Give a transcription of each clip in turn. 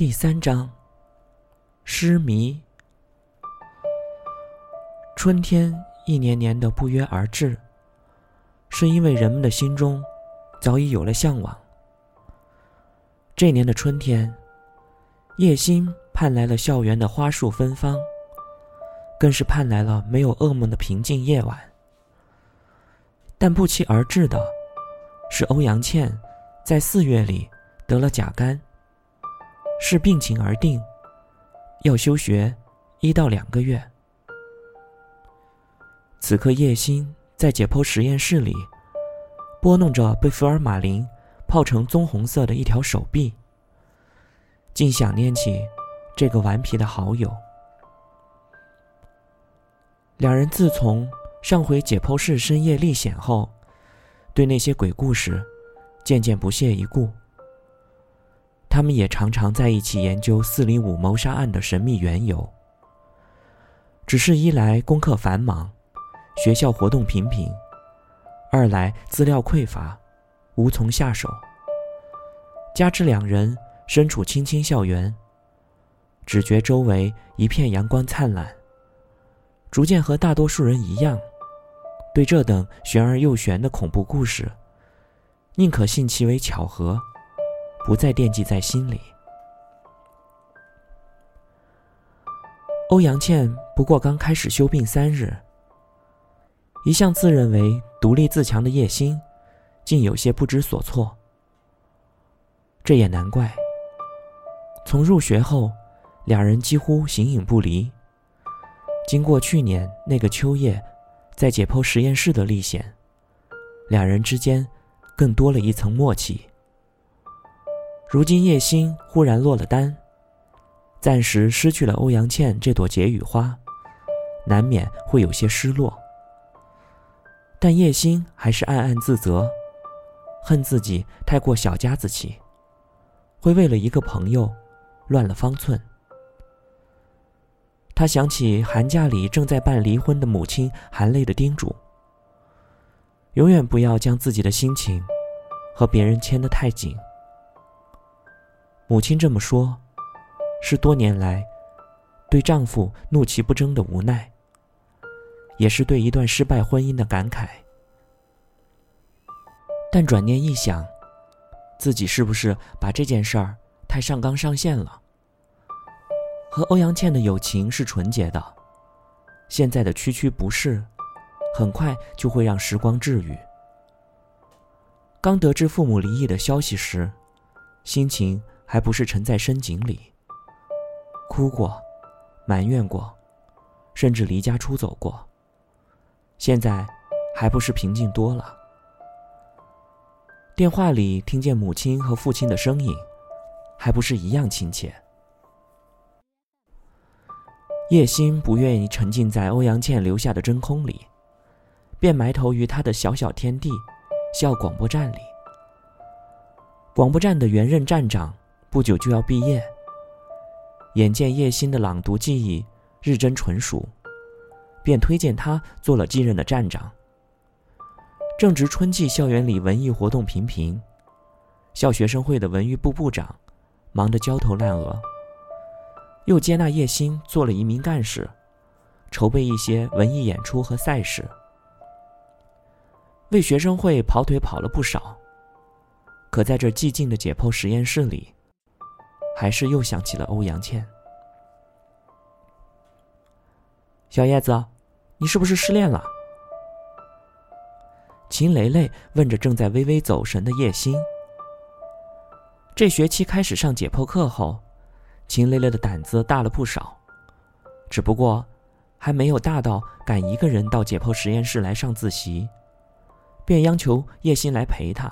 第三章，失迷。春天一年年的不约而至，是因为人们的心中早已有了向往。这年的春天，叶心盼来了校园的花树芬芳，更是盼来了没有噩梦的平静夜晚。但不期而至的，是欧阳倩在四月里得了甲肝。视病情而定，要休学一到两个月。此刻，叶心在解剖实验室里拨弄着被福尔马林泡成棕红色的一条手臂，竟想念起这个顽皮的好友。两人自从上回解剖室深夜历险后，对那些鬼故事渐渐不屑一顾。他们也常常在一起研究四零五谋杀案的神秘缘由。只是一来功课繁忙，学校活动频频；二来资料匮乏，无从下手。加之两人身处青青校园，只觉周围一片阳光灿烂，逐渐和大多数人一样，对这等玄而又玄的恐怖故事，宁可信其为巧合。不再惦记在心里。欧阳倩不过刚开始休病三日，一向自认为独立自强的叶心，竟有些不知所措。这也难怪。从入学后，两人几乎形影不离。经过去年那个秋夜，在解剖实验室的历险，两人之间更多了一层默契。如今叶心忽然落了单，暂时失去了欧阳倩这朵解语花，难免会有些失落。但叶心还是暗暗自责，恨自己太过小家子气，会为了一个朋友乱了方寸。他想起寒假里正在办离婚的母亲含泪的叮嘱：永远不要将自己的心情和别人牵得太紧。母亲这么说，是多年来对丈夫怒其不争的无奈，也是对一段失败婚姻的感慨。但转念一想，自己是不是把这件事儿太上纲上线了？和欧阳倩的友情是纯洁的，现在的区区不适，很快就会让时光治愈。刚得知父母离异的消息时，心情。还不是沉在深井里，哭过，埋怨过，甚至离家出走过。现在，还不是平静多了。电话里听见母亲和父亲的声音，还不是一样亲切。叶心不愿意沉浸在欧阳倩留下的真空里，便埋头于他的小小天地——校广播站里。广播站的原任站长。不久就要毕业，眼见叶心的朗读技艺日臻纯熟，便推荐他做了继任的站长。正值春季，校园里文艺活动频频，校学生会的文娱部部长忙得焦头烂额，又接纳叶心做了一名干事，筹备一些文艺演出和赛事，为学生会跑腿跑了不少。可在这寂静的解剖实验室里。还是又想起了欧阳倩。小叶子，你是不是失恋了？秦雷雷问着正在微微走神的叶心。这学期开始上解剖课后，秦雷雷的胆子大了不少，只不过还没有大到敢一个人到解剖实验室来上自习，便央求叶心来陪他。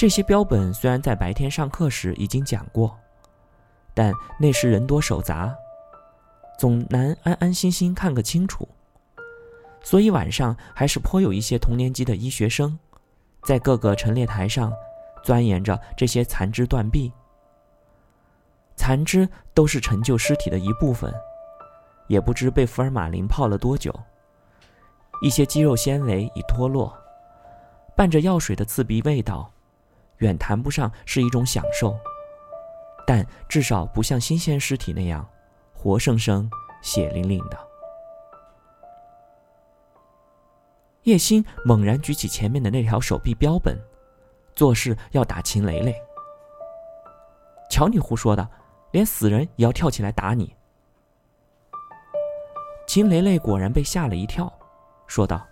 这些标本虽然在白天上课时已经讲过，但那时人多手杂，总难安安心心看个清楚。所以晚上还是颇有一些同年级的医学生，在各个陈列台上钻研着这些残肢断臂。残肢都是陈旧尸体的一部分，也不知被福尔马林泡了多久，一些肌肉纤维已脱落，伴着药水的刺鼻味道。远谈不上是一种享受，但至少不像新鲜尸体那样活生生、血淋淋的。叶星猛然举起前面的那条手臂标本，作势要打秦雷雷。瞧你胡说的，连死人也要跳起来打你！秦雷雷果然被吓了一跳，说道：“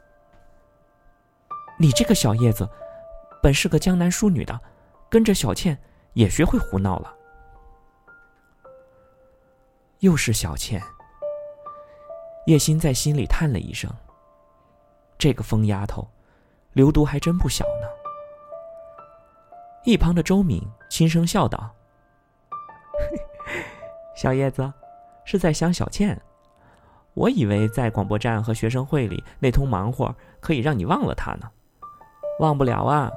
你这个小叶子，本是个江南淑女的，跟着小倩也学会胡闹了。”又是小倩。叶心在心里叹了一声：“这个疯丫头，流毒还真不小呢。”一旁的周敏轻声笑道：“ 小叶子，是在想小倩。”我以为在广播站和学生会里那通忙活可以让你忘了她呢，忘不了啊。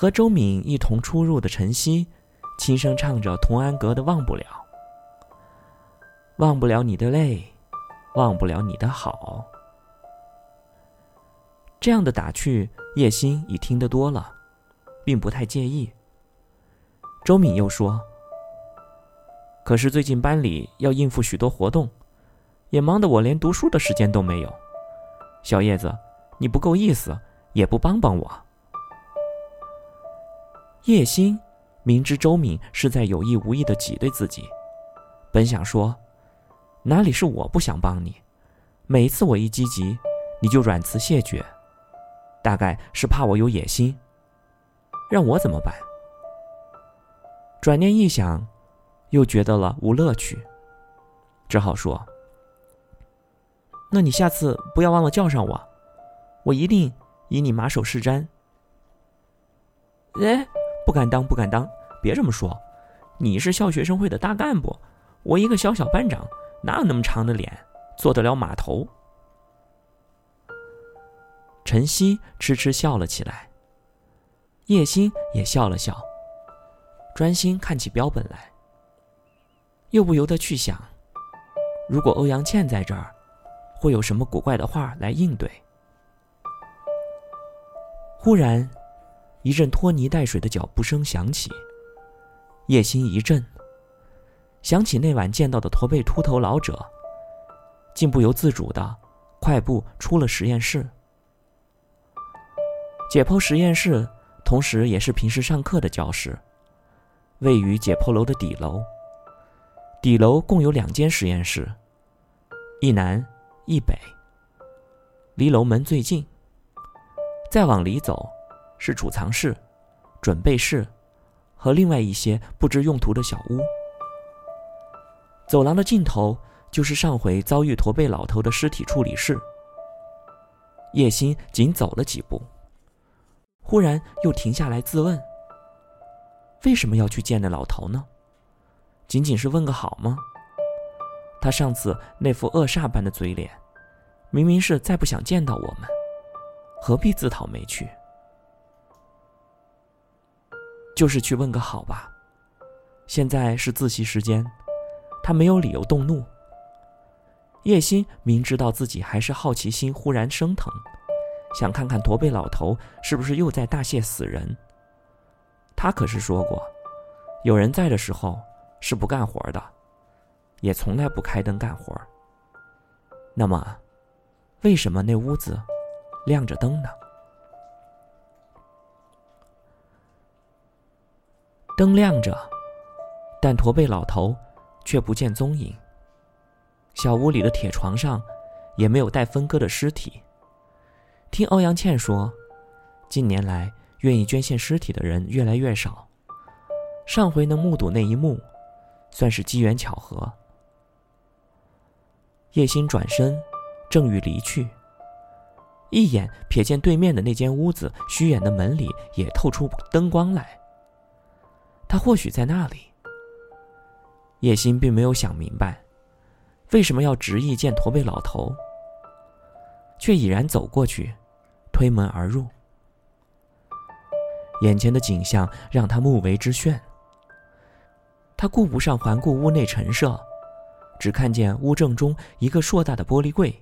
和周敏一同出入的晨曦，轻声唱着童安格的《忘不了》，忘不了你的泪，忘不了你的好。这样的打趣，叶心已听得多了，并不太介意。周敏又说。可是最近班里要应付许多活动，也忙得我连读书的时间都没有。小叶子，你不够意思，也不帮帮我。叶心明知周敏是在有意无意的挤兑自己，本想说，哪里是我不想帮你，每一次我一积极，你就软词谢绝，大概是怕我有野心，让我怎么办？转念一想。又觉得了无乐趣，只好说：“那你下次不要忘了叫上我，我一定以你马首是瞻。”哎，不敢当，不敢当，别这么说，你是校学生会的大干部，我一个小小班长，哪有那么长的脸，做得了码头？晨曦痴痴笑了起来，叶心也笑了笑，专心看起标本来。又不由得去想，如果欧阳倩在这儿，会有什么古怪的话来应对？忽然，一阵拖泥带水的脚步声响起，叶心一震，想起那晚见到的驼背秃头老者，竟不由自主的快步出了实验室。解剖实验室，同时也是平时上课的教室，位于解剖楼的底楼。底楼共有两间实验室，一南一北，离楼门最近。再往里走，是储藏室、准备室和另外一些不知用途的小屋。走廊的尽头就是上回遭遇驼背老头的尸体处理室。叶心仅走了几步，忽然又停下来自问：为什么要去见那老头呢？仅仅是问个好吗？他上次那副恶煞般的嘴脸，明明是再不想见到我们，何必自讨没趣？就是去问个好吧。现在是自习时间，他没有理由动怒。叶心明知道自己还是好奇心忽然升腾，想看看驼背老头是不是又在大卸死人。他可是说过，有人在的时候。是不干活的，也从来不开灯干活。那么，为什么那屋子亮着灯呢？灯亮着，但驼背老头却不见踪影。小屋里的铁床上也没有待分割的尸体。听欧阳倩说，近年来愿意捐献尸体的人越来越少。上回能目睹那一幕。算是机缘巧合。叶心转身，正欲离去，一眼瞥见对面的那间屋子虚掩的门里也透出灯光来。他或许在那里。叶心并没有想明白，为什么要执意见驼背老头，却已然走过去，推门而入。眼前的景象让他目为之眩。他顾不上环顾屋内陈设，只看见屋正中一个硕大的玻璃柜，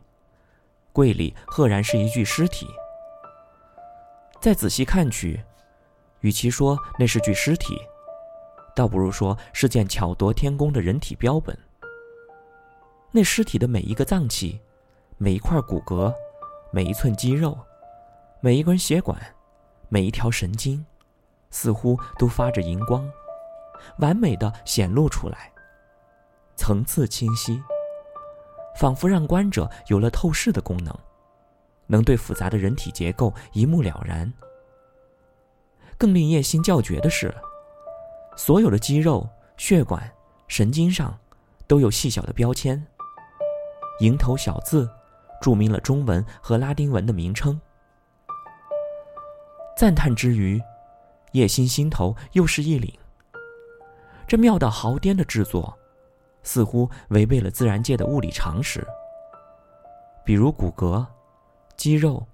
柜里赫然是一具尸体。再仔细看去，与其说那是具尸体，倒不如说是件巧夺天工的人体标本。那尸体的每一个脏器，每一块骨骼，每一寸肌肉，每一根血管，每一条神经，似乎都发着荧光，完美的显露出来，层次清晰，仿佛让观者有了透视的功能，能对复杂的人体结构一目了然。更令叶心叫绝的是，所有的肌肉、血管、神经上，都有细小的标签。蝇头小字，注明了中文和拉丁文的名称。赞叹之余，叶心心头又是一凛。这妙到毫巅的制作，似乎违背了自然界的物理常识。比如骨骼、肌肉、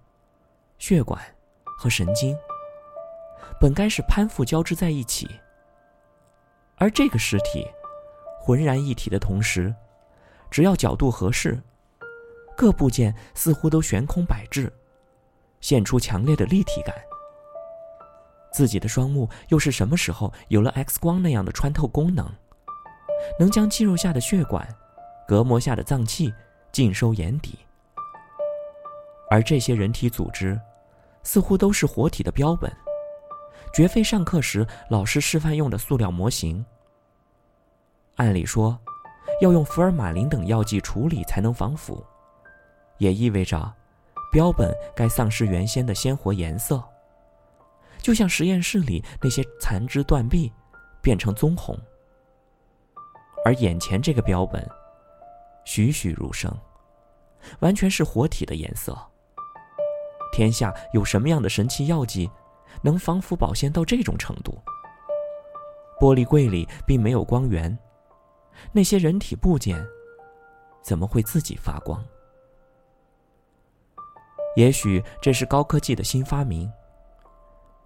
血管和神经，本该是攀附交织在一起，而这个尸体浑然一体的同时。只要角度合适，各部件似乎都悬空摆置，现出强烈的立体感。自己的双目又是什么时候有了 X 光那样的穿透功能，能将肌肉下的血管、隔膜下的脏器尽收眼底？而这些人体组织，似乎都是活体的标本，绝非上课时老师示范用的塑料模型。按理说。要用福尔马林等药剂处理才能防腐，也意味着标本该丧失原先的鲜活颜色，就像实验室里那些残肢断臂变成棕红。而眼前这个标本栩栩如生，完全是活体的颜色。天下有什么样的神奇药剂能防腐保鲜到这种程度？玻璃柜里并没有光源。那些人体部件怎么会自己发光？也许这是高科技的新发明。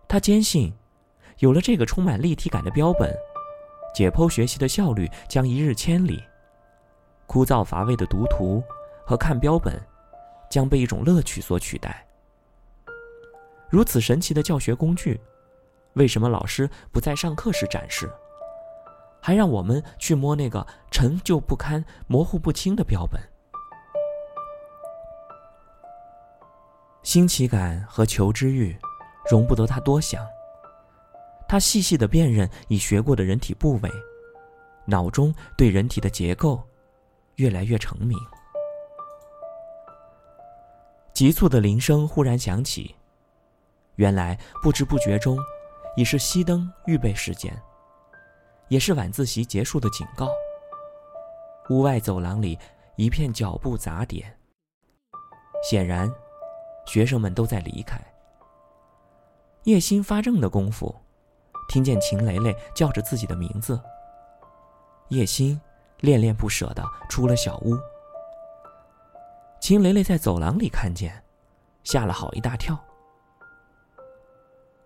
他坚信，有了这个充满立体感的标本，解剖学习的效率将一日千里，枯燥乏味的读图和看标本将被一种乐趣所取代。如此神奇的教学工具，为什么老师不在上课时展示？还让我们去摸那个陈旧不堪、模糊不清的标本，新奇感和求知欲，容不得他多想。他细细的辨认已学过的人体部位，脑中对人体的结构越来越成明。急促的铃声忽然响起，原来不知不觉中，已是熄灯预备时间。也是晚自习结束的警告。屋外走廊里一片脚步杂点，显然，学生们都在离开。叶心发怔的功夫，听见秦蕾蕾叫着自己的名字。叶心恋恋不舍的出了小屋。秦蕾蕾在走廊里看见，吓了好一大跳。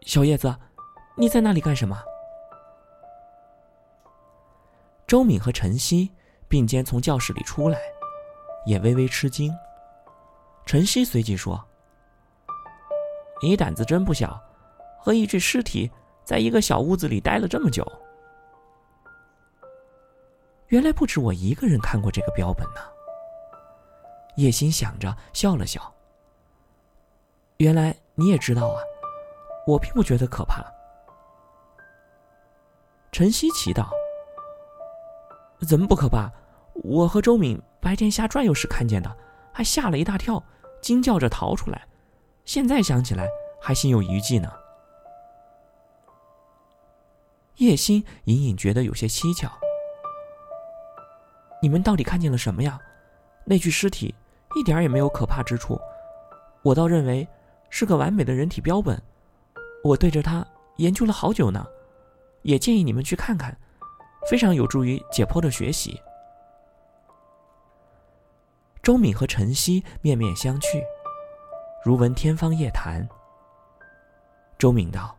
小叶子，你在那里干什么？周敏和陈曦并肩从教室里出来，也微微吃惊。陈曦随即说：“你胆子真不小，和一具尸体在一个小屋子里待了这么久。原来不止我一个人看过这个标本呢。”叶心想着笑了笑。原来你也知道啊，我并不觉得可怕。陈曦奇道。怎么不可怕？我和周敏白天瞎转悠时看见的，还吓了一大跳，惊叫着逃出来。现在想起来还心有余悸呢。叶心隐隐觉得有些蹊跷。你们到底看见了什么呀？那具尸体一点也没有可怕之处，我倒认为是个完美的人体标本。我对着它研究了好久呢，也建议你们去看看。非常有助于解剖的学习。周敏和陈曦面面相觑，如闻天方夜谭。周敏道：“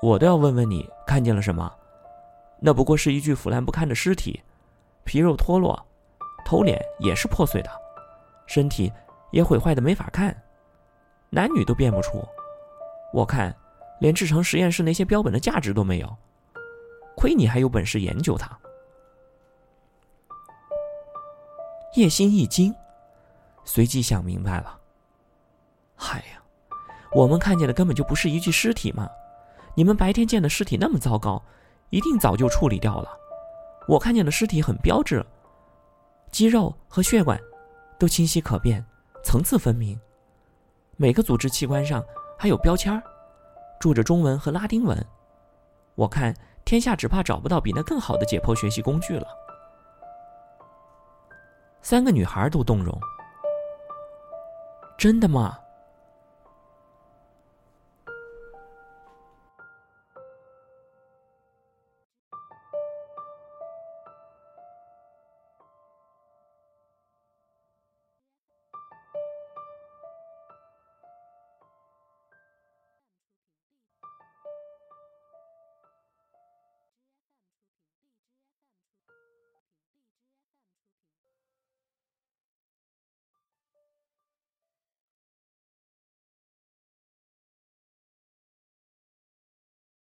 我倒要问问你，看见了什么？那不过是一具腐烂不堪的尸体，皮肉脱落，头脸也是破碎的，身体也毁坏的没法看，男女都辨不出。我看，连制成实验室那些标本的价值都没有。”亏你还有本事研究它。叶心一惊，随即想明白了。嗨呀，我们看见的根本就不是一具尸体嘛！你们白天见的尸体那么糟糕，一定早就处理掉了。我看见的尸体很标致，肌肉和血管都清晰可辨，层次分明。每个组织器官上还有标签儿，注着中文和拉丁文。我看天下只怕找不到比那更好的解剖学习工具了。三个女孩都动容。真的吗？